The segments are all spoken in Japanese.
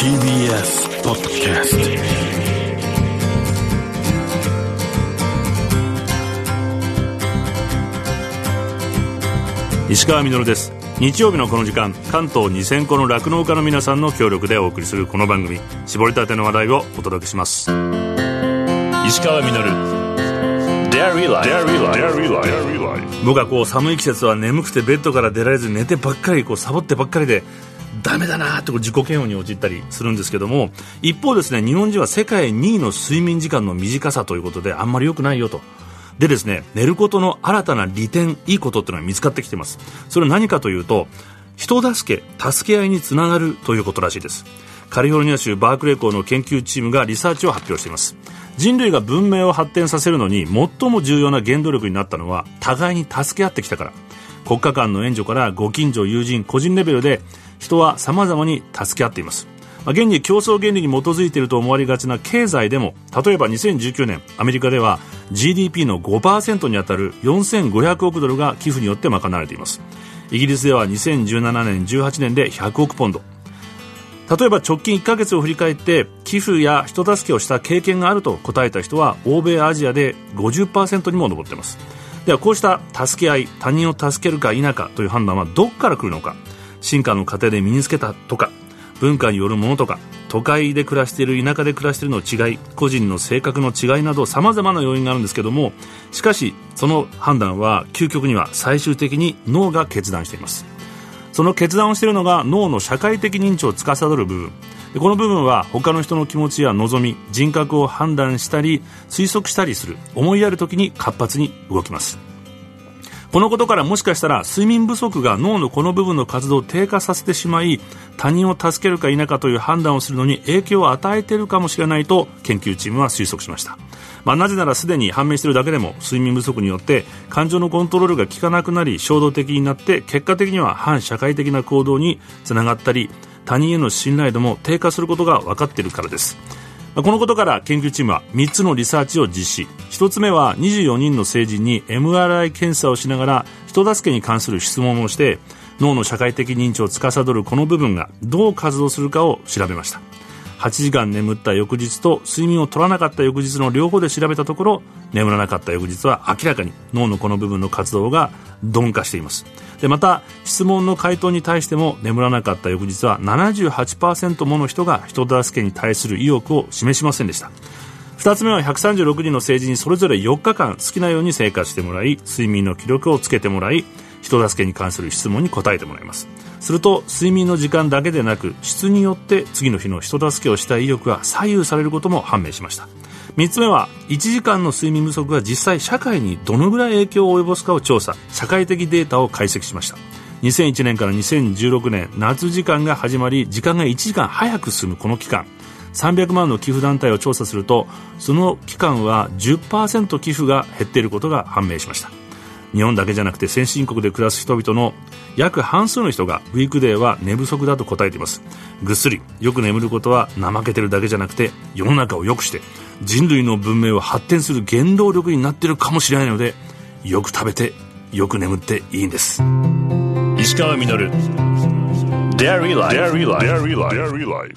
TBS ポッドキャスト石川みです。日曜日のこの時間関東2000個の酪農家の皆さんの協力でお送りするこの番組絞りたての話題をお届けします。石川み僕はこう寒い季節は眠くてベッドから出られず寝てばっかりこうサボってばっかりでダメだなと自己嫌悪に陥ったりするんですけども一方ですね日本人は世界2位の睡眠時間の短さということであんまり良くないよと。でですね寝ることの新たな利点いいことっていうのが見つかってきてます。それは何かというと人助け助け合いにつながるということらしいです。カリフォルニア州バークレー校の研究チームがリサーチを発表しています。人類が文明を発展させるのに最も重要な原動力になったのは互いに助け合ってきたから。国家間の援助からご近所友人個人レベルで人は様々に助け合っています、現に競争原理に基づいていると思われがちな経済でも例えば2019年アメリカでは GDP の5%に当たる4500億ドルが寄付によって賄われています。イギリスでは2017年18年で100億ポンド。例えば直近1ヶ月を振り返って寄付や人助けをした経験があると答えた人は欧米アジアで50%にも上っています。ではこうした助け合い他人を助けるか否かという判断はどこから来るのか。進化の過程で身につけたとか文化によるものとか都会で暮らしている田舎で暮らしているの違い個人の性格の違いなどさまざまな要因があるんですけどもしかしその判断は究極には最終的に脳が決断しています。その決断をしているのが脳の社会的認知を司る部分。この部分は他の人の気持ちや望み人格を判断したり推測したりする思いやる時に活発に動きます。このことからもしかしたら睡眠不足が脳のこの部分の活動を低下させてしまい他人を助けるか否かという判断をするのに影響を与えているかもしれないと研究チームは推測しました、まあ、なぜならすでに判明しているだけでも睡眠不足によって感情のコントロールが効かなくなり衝動的になって結果的には反社会的な行動につながったり他人への信頼度も低下することが分かっているからです。このことから研究チームは3つのリサーチを実施。1つ目は24人の成人に MRI 検査をしながら人助けに関する質問をして脳の社会的認知を司るこの部分がどう活動するかを調べました。8時間眠った翌日と睡眠を取らなかった翌日の両方で調べたところ眠らなかった翌日は明らかに脳のこの部分の活動が鈍化しています。でまた質問の回答に対しても眠らなかった翌日は78%もの人が人助けに対する意欲を示しませんでした。2つ目は136人の成人にそれぞれ4日間好きなように生活してもらい睡眠の記録をつけてもらい人助けに関する質問に答えてもらいます。すると睡眠の時間だけでなく質によって次の日の人助けをしたい意欲が左右されることも判明しました。3つ目は1時間の睡眠不足が実際社会にどのぐらい影響を及ぼすかを調査社会的データを解析しました。2001年から2016年夏時間が始まり時間が1時間早く進むこの期間。300万の寄付団体を調査するとその期間は10%寄付が減っていることが判明しました。日本だけじゃなくて先進国で暮らす人々の約半数の人がウィークデーは寝不足だと答えています。ぐっすりよく眠ることは怠けてるだけじゃなくて世の中を良くして人類の文明を発展する原動力になってるかもしれないのでよく食べてよく眠っていいんです。石川稔。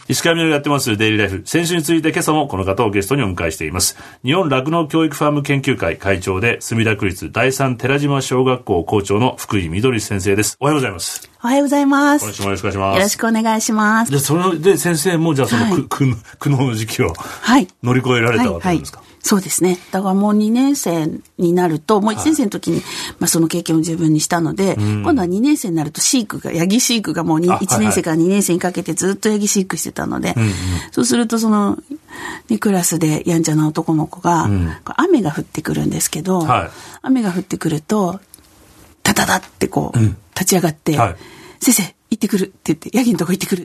石川みやってますデイリーライフ。先週について今朝もこの方をゲストにお迎えしています。日本酪農教育ファーム研究会会長で、墨田区立第三寺島小学校校長の福井みどり先生です。おはようございます。おはようございます。よろしくお願いします。よろしくお願いします。で、それで先生もじゃあその、はい、苦悩の時期を、はい。乗り越えられたわけですか、はいはいそうですね。だからもう2年生になると、もう1年生の時に、はい、まあその経験を十分にしたので、うん、今度は2年生になると飼育が、ヤギ飼育がもう1年生から2年生にかけてずっとヤギ飼育してたので、そうするとその、ね、クラスでやんちゃな男の子が、うん、雨が降ってくるんですけど、はい、雨が降ってくると、タタタってこう、立ち上がって、先生、行ってくるって言って、ヤギのとこ行ってくる。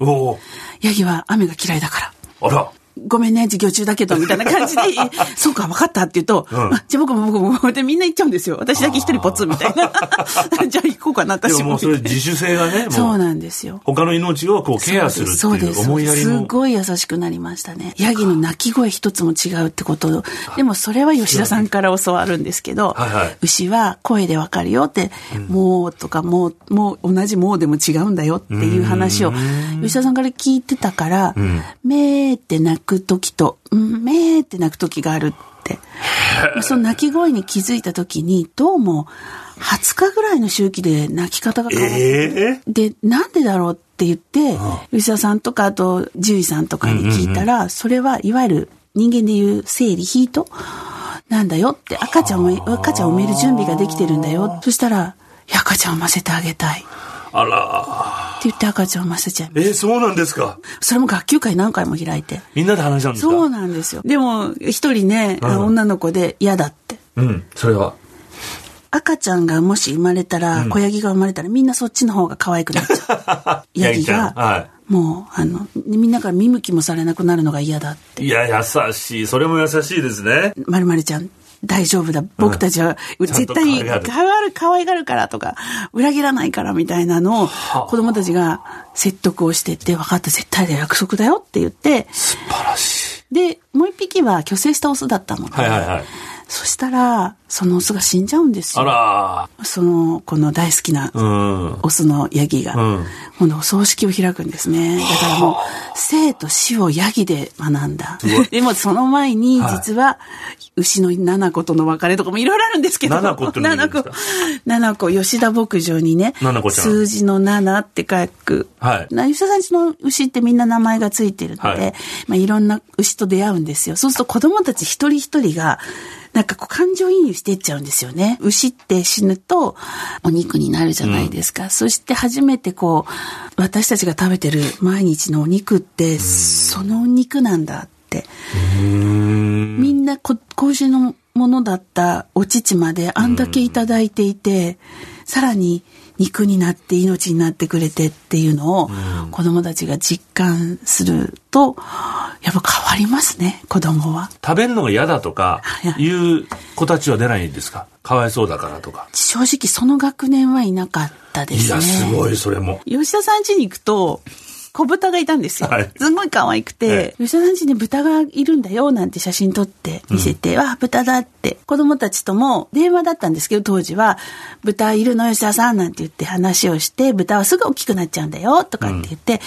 ヤギは雨が嫌いだから。あら。ごめんね、授業中だけど、みたいな感じで、そうか、分かったって言うと、うんあじゃあ僕も僕も、僕もでみんな行っちゃうんですよ。私だけ一人ポツンみたいな。じゃあ行こうかな、で私も。ももうそれ自主性がね、もそうなんですよ。他の命をこうケアするっていう思いやりの。ごい優しくなりましたね。ヤギの鳴き声一つも違うってこと。でもそれは吉田さんから教わるんですけど、はいはい牛は声でわかるよって、もうとかもう、もう同じもうでも違うんだよっていう話を吉田さんから聞いてたから、めーって鳴く時と、うんめーって鳴く時があるって。その鳴き声に気づいた時に、どうも20日ぐらいの周期で鳴き方が変わってええで、なんでだろうって言って、吉田さんとか、あと、獣医さんとかに聞いたら、それはいわゆる人間でいう生理、ヒートなんだよって、赤ちゃんを、赤ちゃんを産める準備ができてるんだよ。そしたら、赤ちゃんを産ませてあげたい。ってあら。言って赤ちゃんを産ませちゃいまえー、そうなんですか？それも学級会何回も開いて。みんなで話したんですか？そうなんですよ。でも、一人ね、女の子で嫌だって。うん。それは。赤ちゃんがもし生まれたら、子ヤギが生まれたらみんなそっちの方が可愛くなっちゃう。ヤギが、はもう、あの、みんなから見向きもされなくなるのが嫌だって。いや、優しい。それも優しいですね。まるまるちゃん、大丈夫だ。僕たちは、絶と対可愛がる可愛がる、からとか、裏切らないからみたいなのを、子供たちが説得をしてって、分かった、絶対だよ、約束だよって言って、素晴らしい。で、もう一匹は虚勢したオスだったので、はいはいはい。そしたら、そのオスが死んじゃうんですあよ。らその、この大好きなうん。オスのヤギが、うん今度お葬式を開くんですね。だからもう、生と死をヤギで学んだ。でもその前に、はい実は、牛の七子との別れとかもいろいろあるんですけど。七子ってのがいるんですか？七子、吉田牧場にね、数字の七って書く。はいな吉田さんちの牛ってみんな名前がついてるので、はいまあいろんな牛と出会うんですよ。そうすると子供たち一人一人が、なんかこう感情移入していっちゃうんですよね。牛って死ぬとお肉になるじゃないですか。そして初めてこう、私たちが食べてる毎日のお肉って、そのお肉なんだって。みんなこ子牛のものだったお乳まであんだけいただいていて、さらに肉になって命になってくれてっていうのを子供たちが実感すると、やっぱ変わりますね、子供は。食べるのが嫌だとかはいいう子たちは出ないんですか？かわいそうだからとか。正直その学年はいなかったですね。いや、すごい、それも。吉田さん家に行くと、小豚がいたんですよ。はいすごい可愛くて、え吉田さん家に豚がいるんだよなんて写真撮って見せて、わあ、豚だって。子供たちとも電話だったんですけど、当時は、豚いるの吉田さんなんて言って話をして、豚はすぐ大きくなっちゃうんだよとかって言って、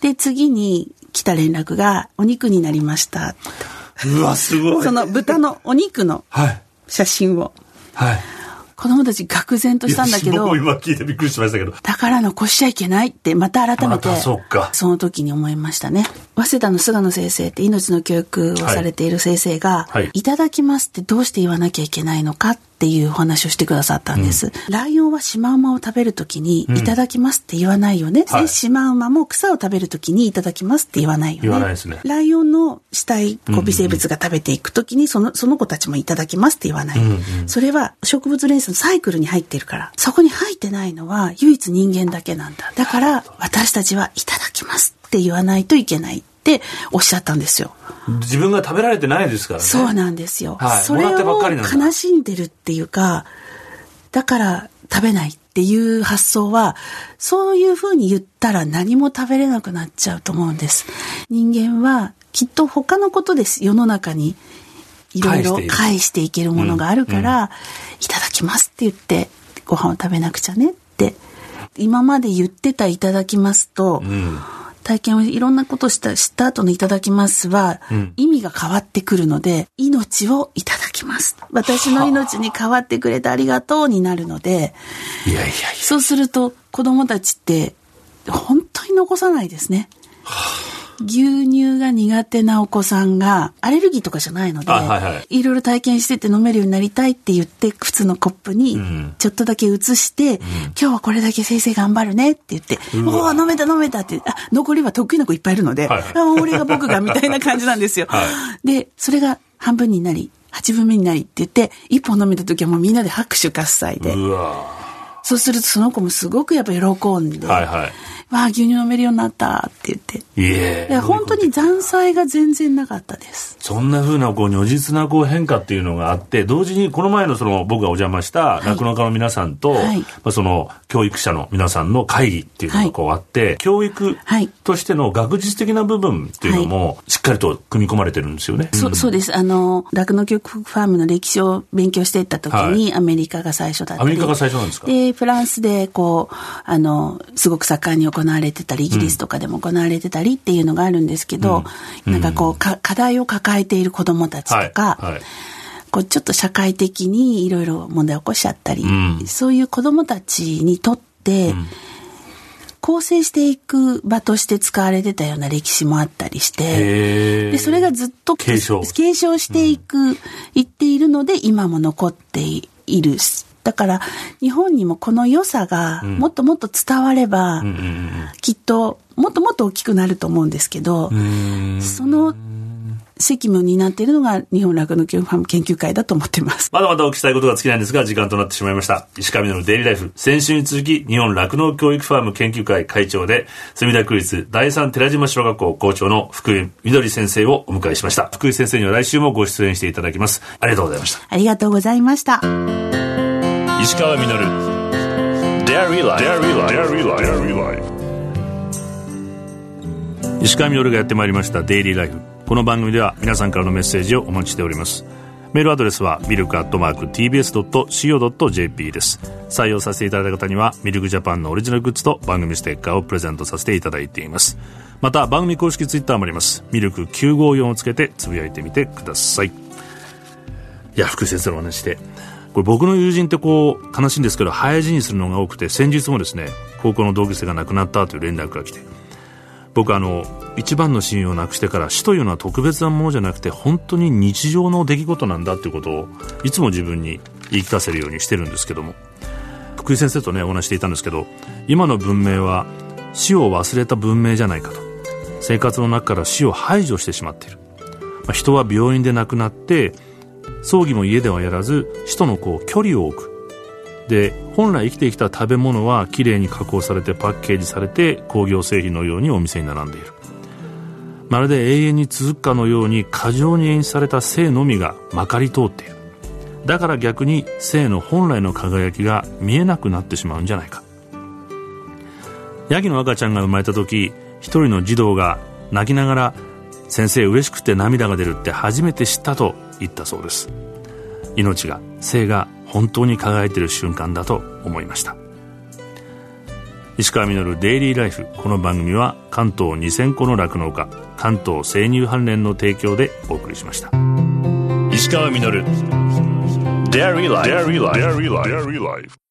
で、次に来た連絡が、お肉になりました。うわ、すごい。その豚のお肉のはい。写真を。はい。子供たち愕然としたんだけど今聞いてびっくりしましたけど。だから残しちゃいけないって、また改めて、またそっかその時に思いましたね。早稲田の菅野先生って命の教育をされている先生が、はいはいいただきますってどうして言わなきゃいけないのかっていうお話をしてくださったんです。ライオンはシマウマを食べる時に、いただきますって言わないよね。はいでシマウマも草を食べる時にいただきますって言わないよね。言わないですねライオンの死体、こう微生物が食べていく時に、その、その子たちもいただきますって言わない。それは植物連鎖のサイクルに入ってるから、そこに入ってないのは唯一人間だけなんだ。だから、私たちはいただきますって言わないといけないっておっしゃったんですよ。自分が食べられてないですからね。そうなんですよ。それはいもらってばっかりなんだを悲しんでるっていうか、だから食べないっていう発想は、そういうふうに言ったら何も食べれなくなっちゃうと思うんです。人間はきっと他のことです。世の中にいろいろ返していけるものがあるから、いただきますって言って、ご飯を食べなくちゃねって、今まで言ってたいただきますと、うん。体験をいろんなことした、知った後のいただきますは、ん意味が変わってくるので、命をいただきます。私の命に変わってくれてありがとうになるので、いやいや。そうすると子供たちって本当に残さないですね。牛乳が苦手なお子さんがアレルギーとかじゃないので、あはいはい。ろいろ体験してて飲めるようになりたいって言って普通のコップにん。ちょっとだけ移して、今日はこれだけ先生頑張るねって言って、おお飲めた飲めたって、あ、残りは得意な子いっぱいいるので、はいはい。あ俺が僕がみたいな感じなんですよ。はで、それが半分になり、8分目になりって言って、一本飲めた時はもうみんなで拍手喝采で、うわそうするとその子もすごくやっぱ喜んで、はいはい。わあ、牛乳飲めるようになったって言って。いえ本当に残債が全然なかったですそんなふうなこう如実なこう変化っていうのがあって同時にこの前のその僕がお邪魔した酪農家の皆さんと、はい。まあ、その教育者の皆さんの会議っていうのがこうあって、教育はい。としての学術的な部分っていうのもしっかりと組み込まれてるんですよね。そそうです。あの、酪農教育ファームの歴史を勉強していった時に、アメリカが最初だったり。アメリカが最初なんですか？で、フランスで、こう、あの、すごく盛んに行われてたり、イギリスとかでも行われてたりっていうのがあるんですけど、なんかこう、か課題を抱えている子供たちとか、はいはい。こうちょっと社会的にいろいろ問題を起こしちゃったり、ん。そういう子供たちにとって、構成していく場として使われてたような歴史もあったりして、で、それがずっと継承。継承していく、いっているので、今も残っている。だから、日本にもこの良さがもっともっと伝われば、きっと、もっともっと大きくなると思うんですけど、その責務になっているのが日本酪農教育ファーム研究会だと思ってます。まだまだお聞きしたいことが尽きないんですが、時間となってしまいました。石上のデイリーライフ。先週に続き、日本酪農教育ファーム研究会会長で、墨田区立第三寺島小学校校長の福井みどり先生をお迎えしました。福井先生には来週もご出演していただきます。ありがとうございました。ありがとうございました。石川みのる。Dairy Life. Dairy Life. 石川みのるがやってまいりましたデイリーライフ。この番組では皆さんからのメッセージをお待ちしております。メールアドレスはミルクアットマーク tbs.co.jp です。採用させていただいた方にはミルクジャパンのオリジナルグッズと番組ステッカーをプレゼントさせていただいています。また番組公式ツイッターもあります。ミルク954をつけてつぶやいてみてください。いや、福井先生のお話で。これ僕の友人ってこう、悲しいんですけど、早死にするのが多くて、先日もですね、高校の同級生が亡くなったという連絡が来て、僕あの、一番の親友を亡くしてから死というのは特別なものじゃなくて、本当に日常の出来事なんだっていうことを、いつも自分に言い聞かせるようにしてるんですけども、福井先生とね、お話していたんですけど、今の文明は死を忘れた文明じゃないかと。生活の中から死を排除してしまっている。まあ人は病院で亡くなって、葬儀も家ではやらず死とのこう距離を置くで本来生きてきた食べ物はきれいに加工されてパッケージされて工業製品のようにお店に並んでいる。まるで永遠に続くかのように過剰に演出された生のみがまかり通っている。だから逆に生の本来の輝きが見えなくなってしまうんじゃないか。ヤギの赤ちゃんが生まれた時一人の児童が泣きながら先生嬉しくて涙が出るって初めて知ったと言ったそうです。命が生が本当に輝いている瞬間だと思いました石川稔デイリーライフこの番組は関東2000個の酪農家関東生乳関連の提供でお送りしました石川稔 Dairy Life. Dairy Life. Dairy Life.